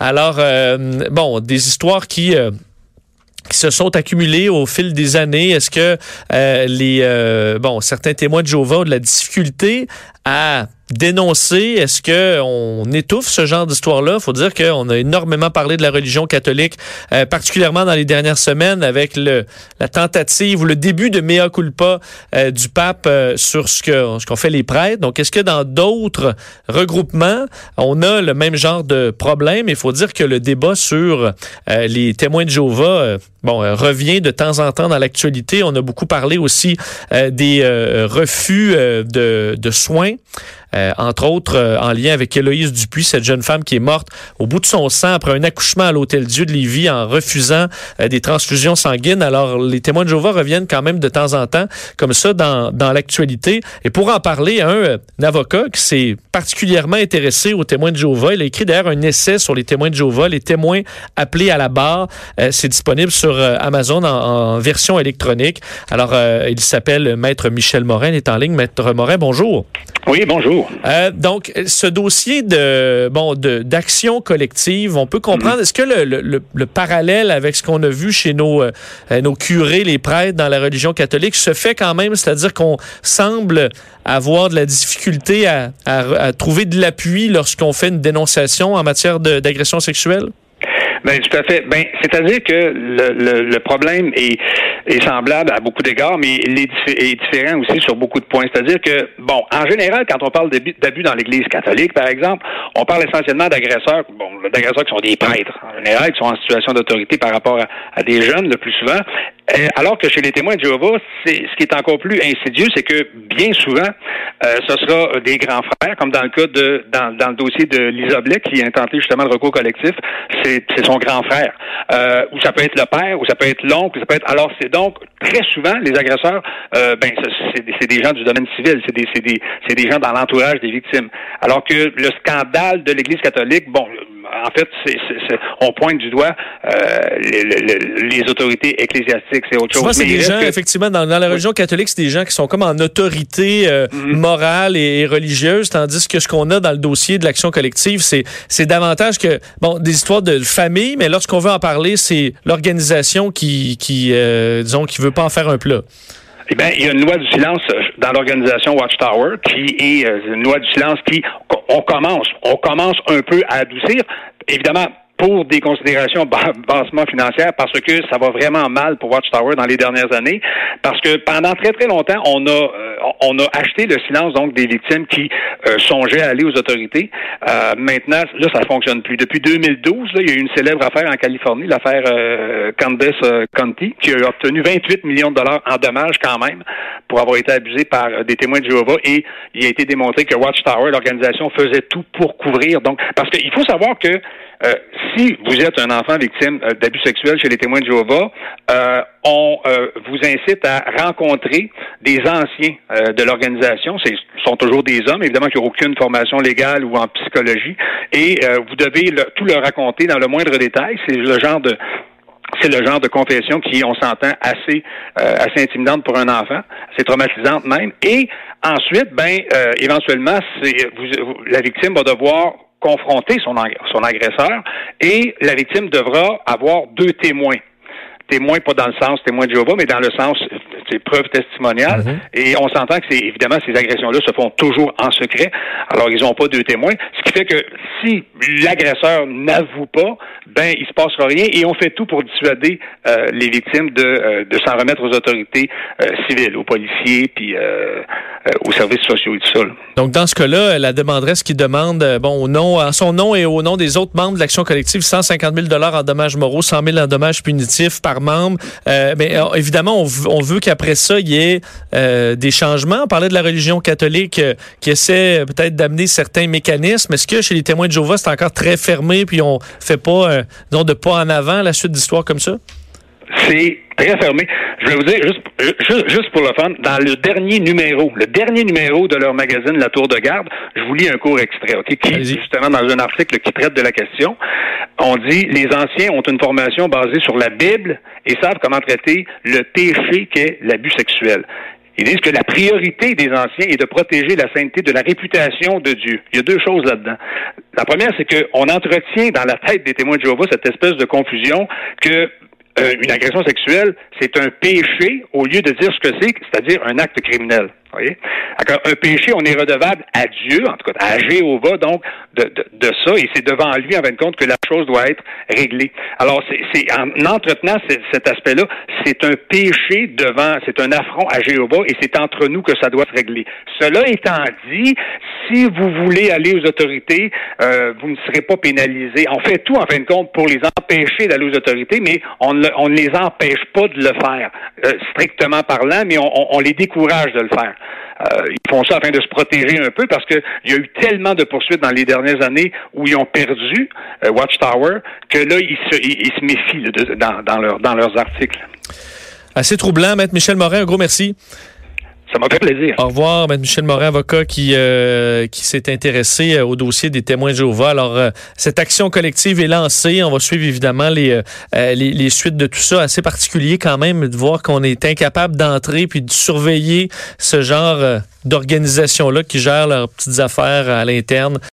Alors, bon, des histoires qui qui se sont accumulées au fil des années. Est-ce que les bon certains témoins de Jéhovah ont de la difficulté à dénoncer? Est-ce qu'on étouffe ce genre d'histoire-là? Faut dire qu'on a énormément parlé de la religion catholique, euh, particulièrement dans les dernières semaines avec le, la tentative ou le début de mea culpa euh, du pape euh, sur ce qu'ont ce qu'on fait les prêtres. Donc, est-ce que dans d'autres regroupements, on a le même genre de problème? Il faut dire que le débat sur les témoins de Jéhovah bon, revient de temps en temps dans l'actualité. On a beaucoup parlé aussi des refus de, de soins. Euh, entre autres euh, en lien avec Héloïse Dupuis, cette jeune femme qui est morte au bout de son sang après un accouchement à l'Hôtel Dieu de Lévis en refusant euh, des transfusions sanguines. Alors, les témoins de Jéhovah reviennent quand même de temps en temps comme ça dans, dans l'actualité. Et pour en parler, un, un avocat qui s'est particulièrement intéressé aux témoins de Jéhovah, il a écrit d'ailleurs un essai sur les témoins de Jéhovah, les témoins appelés à la barre. C'est disponible sur Amazon en, version électronique. Alors, il s'appelle Maître Michel Morin, il est en ligne. Maître Morin, bonjour. Oui, bonjour. Euh, donc, ce dossier de bon d'action collective, on peut comprendre. Mhm. Est-ce que le, le, parallèle avec ce qu'on a vu chez nos euh, nos curés, les prêtres dans la religion catholique, se fait quand même, c'est-à-dire qu'on semble avoir de la difficulté à, à trouver de l'appui lorsqu'on fait une dénonciation en matière d'agression sexuelle? Ben, tout à fait. Ben, c'est-à-dire que le, le, le, problème est, est semblable à beaucoup d'égards, mais il est, différent aussi sur beaucoup de points. C'est-à-dire que, bon, en général, quand on parle d'abus dans l'Église catholique, par exemple, on parle essentiellement d'agresseurs, bon, d'agresseurs qui sont des prêtres, en général, qui sont en situation d'autorité par rapport à, à, des jeunes, le plus souvent. Euh, alors que chez les témoins de Jéhovah, c'est ce qui est encore plus insidieux, c'est que bien souvent, euh, ce sera des grands frères, comme dans le cas de dans, dans le dossier de Lisa qui a intenté justement le recours collectif, c'est son grand frère. Euh, ou ça peut être le père, ou ça peut être l'oncle, ça peut être. Alors c'est donc très souvent les agresseurs, euh, ben c'est des gens du domaine civil, c'est des c'est des c'est des gens dans l'entourage des victimes. Alors que le scandale de l'Église catholique, bon en fait, c'est, on pointe du doigt euh, les, autorités ecclésiastiques, c'est autre chose. c'est des gens, effectivement, dans, la religion catholique, c'est des gens qui sont comme en autorité euh, mm-hmm. morale et, religieuse, tandis que ce qu'on a dans le dossier de l'action collective, c'est, c'est davantage que, bon, des histoires de famille, mais lorsqu'on veut en parler, c'est l'organisation qui, qui euh, disons, qui veut pas en faire un plat. Eh bien, il y a une loi du silence euh, dans l'organisation Watchtower qui est euh, une loi du silence qui, on commence, on commence un peu à adoucir. Évidemment, pour des considérations bassement financières parce que ça va vraiment mal pour Watchtower dans les dernières années parce que pendant très très longtemps on a euh, on a acheté le silence donc des victimes qui euh, songeaient à aller aux autorités. Euh, maintenant là ça fonctionne plus. Depuis 2012 là, il y a eu une célèbre affaire en Californie, l'affaire Candace County qui a obtenu 28 millions de dollars en dommages quand même pour avoir été abusé par des témoins de Jéhovah et il a été démontré que Watchtower l'organisation faisait tout pour couvrir donc parce qu'il faut savoir que euh, si vous êtes un enfant victime euh, d'abus sexuels chez les témoins de Jéhovah, euh, on vous incite à rencontrer des anciens de l'organisation. Ce sont toujours des hommes, évidemment, qui n'ont aucune formation légale ou en psychologie, et vous devez tout leur raconter dans le moindre détail. C'est le genre de c'est le genre de confession qui, on s'entend, assez assez intimidante pour un enfant, assez traumatisante même. Et ensuite, ben, éventuellement, c'est la victime va devoir confronter son, son agresseur et la victime devra avoir deux témoins témoins, pas dans le sens témoin de Jéhovah, mais dans le sens c'est preuve testimoniale. Mhm. Et on s'entend que c'est évidemment ces agressions-là se font toujours en secret. Alors ils n'ont pas deux témoins, ce qui fait que si l'agresseur n'avoue pas, ben il se passera rien et on fait tout pour dissuader euh, les victimes de, euh, de s'en remettre aux autorités euh, civiles, aux policiers, puis aux services sociaux et tout ça. Donc dans ce cas-là, la demanderesse qui demande, bon, au nom, en son nom et au nom des autres membres de l'action collective, 150 000 dollars en dommages moraux, 100 000 en dommages punitifs par membre. mais évidemment, on, on veut qu'après ça, il y ait des changements. On parlait de la religion catholique qui essaie peut-être d'amener certains mécanismes. Est-ce que chez les témoins de Jéhovah, c'est encore très fermé, puis on fait pas donc de pas en avant la suite d'histoire comme ça? C'est très fermé. Je vais vous dire, juste, juste, pour le fun, dans le dernier numéro, le dernier numéro de leur magazine La Tour de Garde, je vous lis un court extrait, OK, qui, justement, dans un article qui traite de la question, on dit, les anciens ont une formation basée sur la Bible et savent comment traiter le péché qu'est l'abus sexuel. Ils disent que la priorité des anciens est de protéger la sainteté de la réputation de Dieu. Il y a deux choses là-dedans. La première, c'est qu'on entretient dans la tête des témoins de Jéhovah cette espèce de confusion que euh, une agression sexuelle, c'est un péché au lieu de dire ce que c'est, c'est-à-dire un acte criminel. Voyez? Un péché, on est redevable à Dieu, en tout cas à Jéhovah, donc, de, de, de ça, et c'est devant lui, en fin de compte, que la chose doit être réglée. Alors, c'est en entretenant cet aspect-là, c'est un péché devant, c'est un affront à Jéhovah, et c'est entre nous que ça doit se régler. Cela étant dit, si vous voulez aller aux autorités, euh, vous ne serez pas pénalisé. On fait tout, en fin de compte, pour les empêcher d'aller aux autorités, mais on ne, on les empêche pas de le faire, euh, strictement parlant, mais on, on les décourage de le faire. Euh, ils font ça afin de se protéger un peu parce qu'il y a eu tellement de poursuites dans les dernières années où ils ont perdu euh, Watchtower que là, ils se, méfient dans, dans leurs articles. Assez troublant, Maître Michel Morin, un gros merci. Ça m'a fait plaisir. Au revoir, M. Michel Morin, avocat qui, euh, qui s'est intéressé euh, au dossier des témoins de Jéhovah. Alors, euh, cette action collective est lancée. On va suivre évidemment les, les, les, suites de tout ça. Assez particulier quand même de voir qu'on est incapable d'entrer puis de surveiller ce genre d'organisation-là qui gère leurs petites affaires à l'interne.